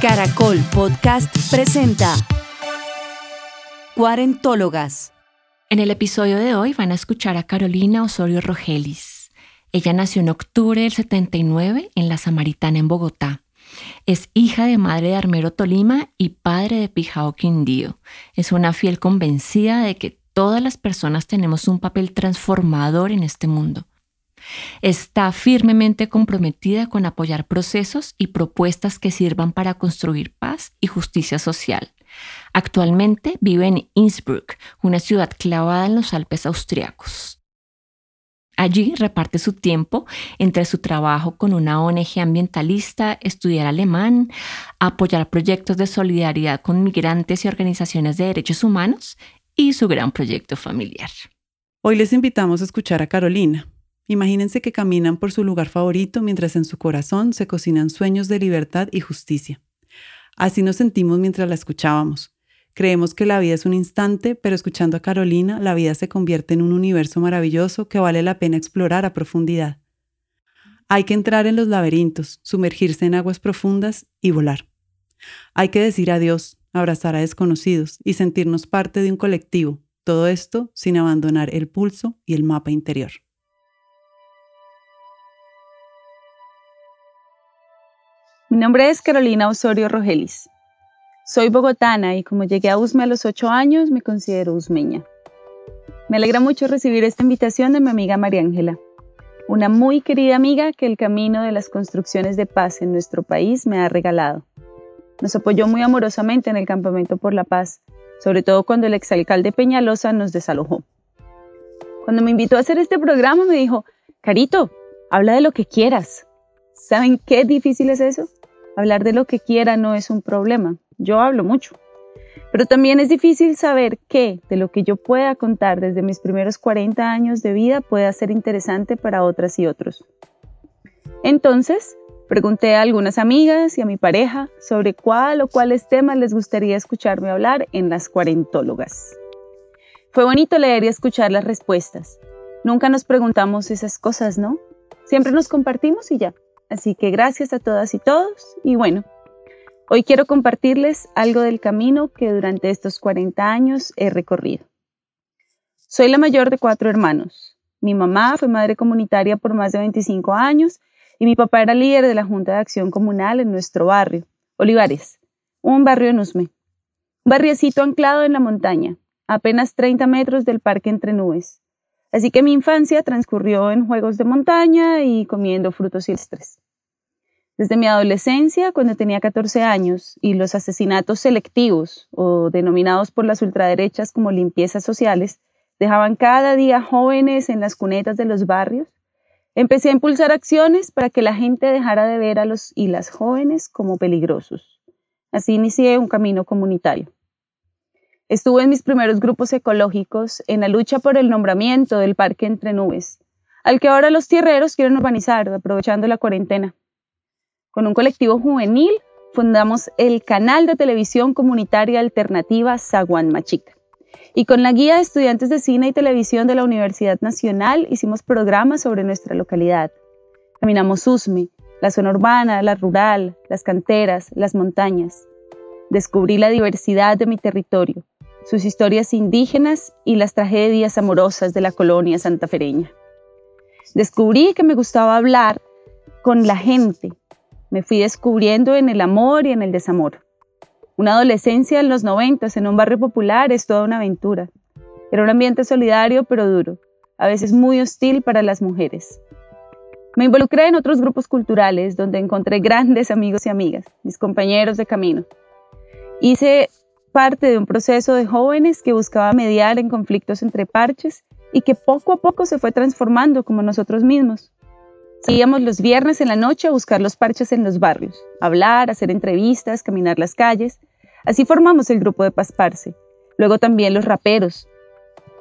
Caracol Podcast presenta Cuarentólogas. En el episodio de hoy van a escuchar a Carolina Osorio Rogelis. Ella nació en octubre del 79 en La Samaritana, en Bogotá. Es hija de madre de Armero Tolima y padre de Pijao Quindío. Es una fiel convencida de que todas las personas tenemos un papel transformador en este mundo. Está firmemente comprometida con apoyar procesos y propuestas que sirvan para construir paz y justicia social. Actualmente vive en Innsbruck, una ciudad clavada en los Alpes austriacos. Allí reparte su tiempo entre su trabajo con una ONG ambientalista, estudiar alemán, apoyar proyectos de solidaridad con migrantes y organizaciones de derechos humanos y su gran proyecto familiar. Hoy les invitamos a escuchar a Carolina, Imagínense que caminan por su lugar favorito mientras en su corazón se cocinan sueños de libertad y justicia. Así nos sentimos mientras la escuchábamos. Creemos que la vida es un instante, pero escuchando a Carolina, la vida se convierte en un universo maravilloso que vale la pena explorar a profundidad. Hay que entrar en los laberintos, sumergirse en aguas profundas y volar. Hay que decir adiós, abrazar a desconocidos y sentirnos parte de un colectivo, todo esto sin abandonar el pulso y el mapa interior. Mi nombre es Carolina Osorio Rogelis. Soy bogotana y como llegué a USME a los ocho años, me considero usmeña. Me alegra mucho recibir esta invitación de mi amiga María Ángela, una muy querida amiga que el camino de las construcciones de paz en nuestro país me ha regalado. Nos apoyó muy amorosamente en el Campamento por la Paz, sobre todo cuando el exalcalde Peñalosa nos desalojó. Cuando me invitó a hacer este programa me dijo, Carito, habla de lo que quieras. ¿Saben qué difícil es eso? Hablar de lo que quiera no es un problema. Yo hablo mucho. Pero también es difícil saber qué de lo que yo pueda contar desde mis primeros 40 años de vida pueda ser interesante para otras y otros. Entonces, pregunté a algunas amigas y a mi pareja sobre cuál o cuáles temas les gustaría escucharme hablar en las cuarentólogas. Fue bonito leer y escuchar las respuestas. Nunca nos preguntamos esas cosas, ¿no? Siempre nos compartimos y ya. Así que gracias a todas y todos. Y bueno, hoy quiero compartirles algo del camino que durante estos 40 años he recorrido. Soy la mayor de cuatro hermanos. Mi mamá fue madre comunitaria por más de 25 años y mi papá era líder de la Junta de Acción Comunal en nuestro barrio, Olivares, un barrio en Usme. Un barriecito anclado en la montaña, apenas 30 metros del parque entre nubes. Así que mi infancia transcurrió en juegos de montaña y comiendo frutos silvestres. Desde mi adolescencia, cuando tenía 14 años, y los asesinatos selectivos, o denominados por las ultraderechas como limpiezas sociales, dejaban cada día jóvenes en las cunetas de los barrios, empecé a impulsar acciones para que la gente dejara de ver a los y las jóvenes como peligrosos. Así inicié un camino comunitario. Estuve en mis primeros grupos ecológicos en la lucha por el nombramiento del Parque Entre Nubes, al que ahora los tierreros quieren urbanizar, aprovechando la cuarentena. Con un colectivo juvenil fundamos el canal de televisión comunitaria alternativa Zaguán Machica. Y con la guía de estudiantes de cine y televisión de la Universidad Nacional hicimos programas sobre nuestra localidad. Caminamos Usme, la zona urbana, la rural, las canteras, las montañas. Descubrí la diversidad de mi territorio, sus historias indígenas y las tragedias amorosas de la colonia santafereña. Descubrí que me gustaba hablar con la gente. Me fui descubriendo en el amor y en el desamor. Una adolescencia en los noventas en un barrio popular es toda una aventura. Era un ambiente solidario pero duro, a veces muy hostil para las mujeres. Me involucré en otros grupos culturales donde encontré grandes amigos y amigas, mis compañeros de camino. Hice parte de un proceso de jóvenes que buscaba mediar en conflictos entre parches y que poco a poco se fue transformando como nosotros mismos. Salíamos los viernes en la noche a buscar los parches en los barrios, hablar, hacer entrevistas, caminar las calles. Así formamos el grupo de Pasparse. Luego también los raperos.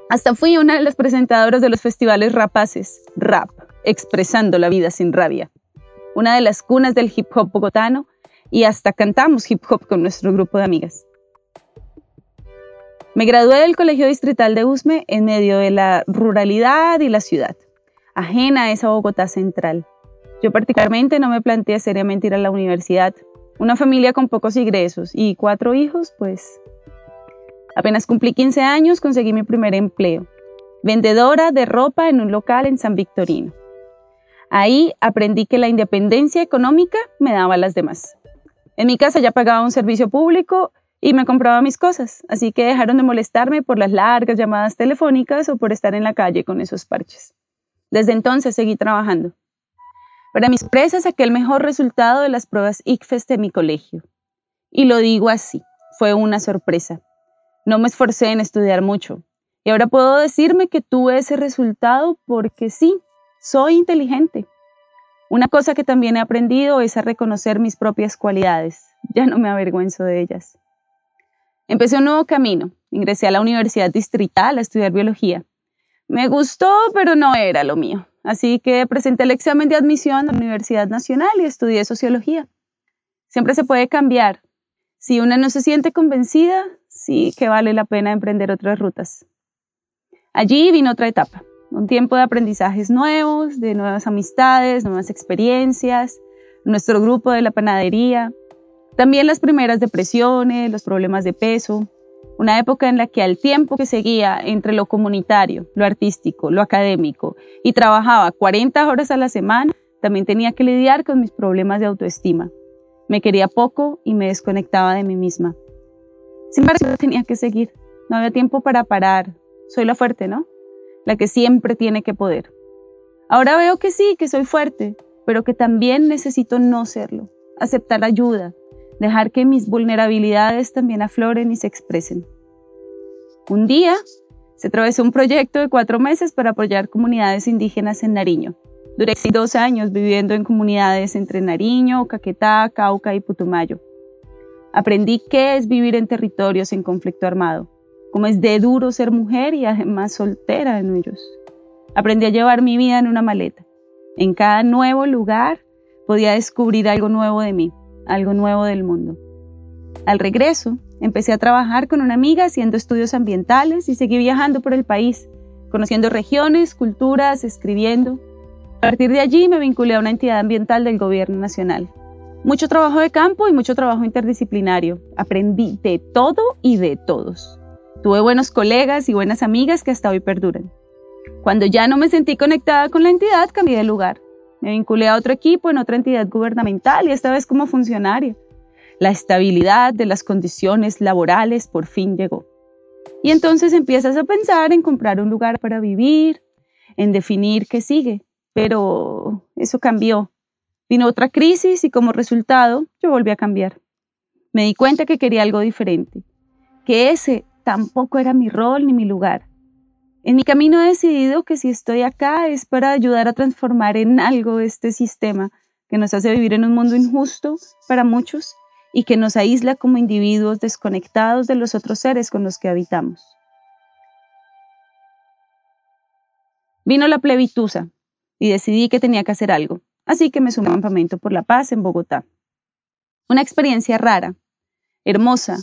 Hasta fui una de las presentadoras de los festivales rapaces, Rap, expresando la vida sin rabia. Una de las cunas del hip hop bogotano y hasta cantamos hip hop con nuestro grupo de amigas. Me gradué del Colegio Distrital de Usme en medio de la ruralidad y la ciudad, ajena a esa Bogotá central. Yo particularmente no me planteé seriamente ir a la universidad. Una familia con pocos ingresos y cuatro hijos, pues apenas cumplí 15 años conseguí mi primer empleo, vendedora de ropa en un local en San Victorino. Ahí aprendí que la independencia económica me daba las demás. En mi casa ya pagaba un servicio público y me compraba mis cosas, así que dejaron de molestarme por las largas llamadas telefónicas o por estar en la calle con esos parches. Desde entonces seguí trabajando. Para mis presas saqué el mejor resultado de las pruebas ICFES de mi colegio. Y lo digo así, fue una sorpresa. No me esforcé en estudiar mucho. Y ahora puedo decirme que tuve ese resultado porque sí, soy inteligente. Una cosa que también he aprendido es a reconocer mis propias cualidades. Ya no me avergüenzo de ellas. Empecé un nuevo camino. Ingresé a la Universidad Distrital a estudiar biología. Me gustó, pero no era lo mío. Así que presenté el examen de admisión a la Universidad Nacional y estudié sociología. Siempre se puede cambiar. Si una no se siente convencida, sí que vale la pena emprender otras rutas. Allí vino otra etapa, un tiempo de aprendizajes nuevos, de nuevas amistades, nuevas experiencias, nuestro grupo de la panadería, también las primeras depresiones, los problemas de peso, una época en la que al tiempo que seguía entre lo comunitario, lo artístico, lo académico y trabajaba 40 horas a la semana, también tenía que lidiar con mis problemas de autoestima. Me quería poco y me desconectaba de mí misma. Sin embargo, tenía que seguir. No había tiempo para parar. Soy la fuerte, ¿no? La que siempre tiene que poder. Ahora veo que sí, que soy fuerte, pero que también necesito no serlo. Aceptar ayuda, dejar que mis vulnerabilidades también afloren y se expresen. Un día se atravesó un proyecto de cuatro meses para apoyar comunidades indígenas en Nariño. Duré dos años viviendo en comunidades entre Nariño, Caquetá, Cauca y Putumayo. Aprendí qué es vivir en territorios en conflicto armado, cómo es de duro ser mujer y además soltera en ellos. Aprendí a llevar mi vida en una maleta. En cada nuevo lugar podía descubrir algo nuevo de mí, algo nuevo del mundo. Al regreso, empecé a trabajar con una amiga haciendo estudios ambientales y seguí viajando por el país, conociendo regiones, culturas, escribiendo. A partir de allí me vinculé a una entidad ambiental del gobierno nacional. Mucho trabajo de campo y mucho trabajo interdisciplinario. Aprendí de todo y de todos. Tuve buenos colegas y buenas amigas que hasta hoy perduran. Cuando ya no me sentí conectada con la entidad, cambié de lugar. Me vinculé a otro equipo en otra entidad gubernamental y esta vez como funcionaria. La estabilidad de las condiciones laborales por fin llegó. Y entonces empiezas a pensar en comprar un lugar para vivir, en definir qué sigue. Pero eso cambió. Vino otra crisis y como resultado yo volví a cambiar. Me di cuenta que quería algo diferente, que ese tampoco era mi rol ni mi lugar en mi camino he decidido que si estoy acá es para ayudar a transformar en algo este sistema que nos hace vivir en un mundo injusto para muchos y que nos aísla como individuos desconectados de los otros seres con los que habitamos. Vino la plebitusa y decidí que tenía que hacer algo, así que me sumé a Campamento por la Paz en Bogotá. Una experiencia rara, hermosa,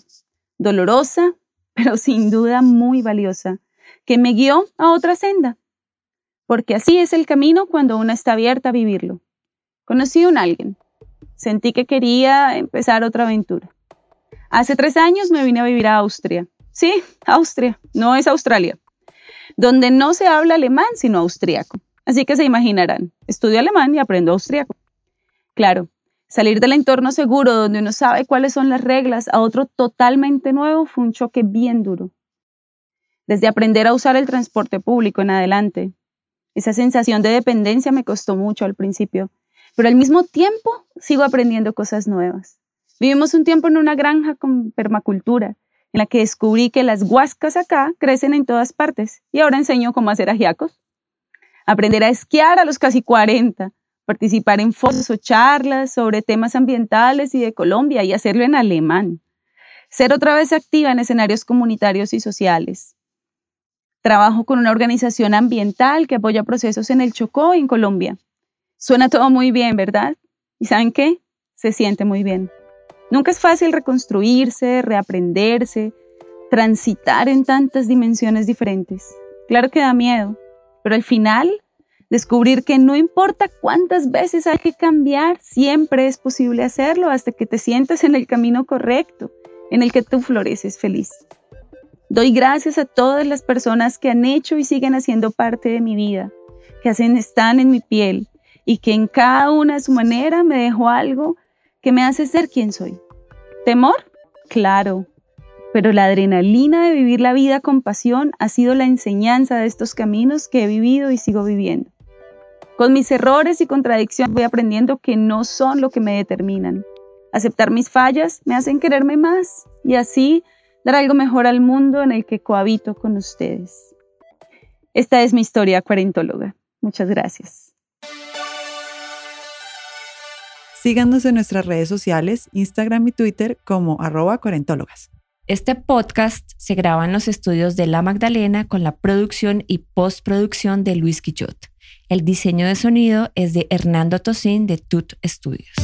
dolorosa, pero sin duda muy valiosa que me guió a otra senda, porque así es el camino cuando uno está abierta a vivirlo. Conocí a un alguien, sentí que quería empezar otra aventura. Hace tres años me vine a vivir a Austria. Sí, Austria, no es Australia, donde no se habla alemán sino austriaco. Así que se imaginarán, estudio alemán y aprendo austriaco. Claro, salir del entorno seguro donde uno sabe cuáles son las reglas a otro totalmente nuevo fue un choque bien duro desde aprender a usar el transporte público en adelante. Esa sensación de dependencia me costó mucho al principio, pero al mismo tiempo sigo aprendiendo cosas nuevas. Vivimos un tiempo en una granja con permacultura, en la que descubrí que las huascas acá crecen en todas partes y ahora enseño cómo hacer ajiacos. Aprender a esquiar a los casi 40, participar en foros o charlas sobre temas ambientales y de Colombia y hacerlo en alemán. Ser otra vez activa en escenarios comunitarios y sociales. Trabajo con una organización ambiental que apoya procesos en el Chocó, en Colombia. Suena todo muy bien, ¿verdad? ¿Y saben qué? Se siente muy bien. Nunca es fácil reconstruirse, reaprenderse, transitar en tantas dimensiones diferentes. Claro que da miedo, pero al final Descubrir que no importa cuántas veces hay que cambiar, siempre es posible hacerlo hasta que te sientas en el camino correcto, en el que tú floreces feliz. Doy gracias a todas las personas que han hecho y siguen haciendo parte de mi vida, que hacen, están en mi piel y que en cada una de su manera me dejó algo que me hace ser quien soy. ¿Temor? Claro, pero la adrenalina de vivir la vida con pasión ha sido la enseñanza de estos caminos que he vivido y sigo viviendo. Con mis errores y contradicciones voy aprendiendo que no son lo que me determinan. Aceptar mis fallas me hacen quererme más y así dar algo mejor al mundo en el que cohabito con ustedes. Esta es mi historia cuarentóloga. Muchas gracias. Síganos en nuestras redes sociales, Instagram y Twitter como arroba cuarentólogas. Este podcast se graba en los estudios de La Magdalena con la producción y postproducción de Luis Quillot. El diseño de sonido es de Hernando Tocín de Tut Studios.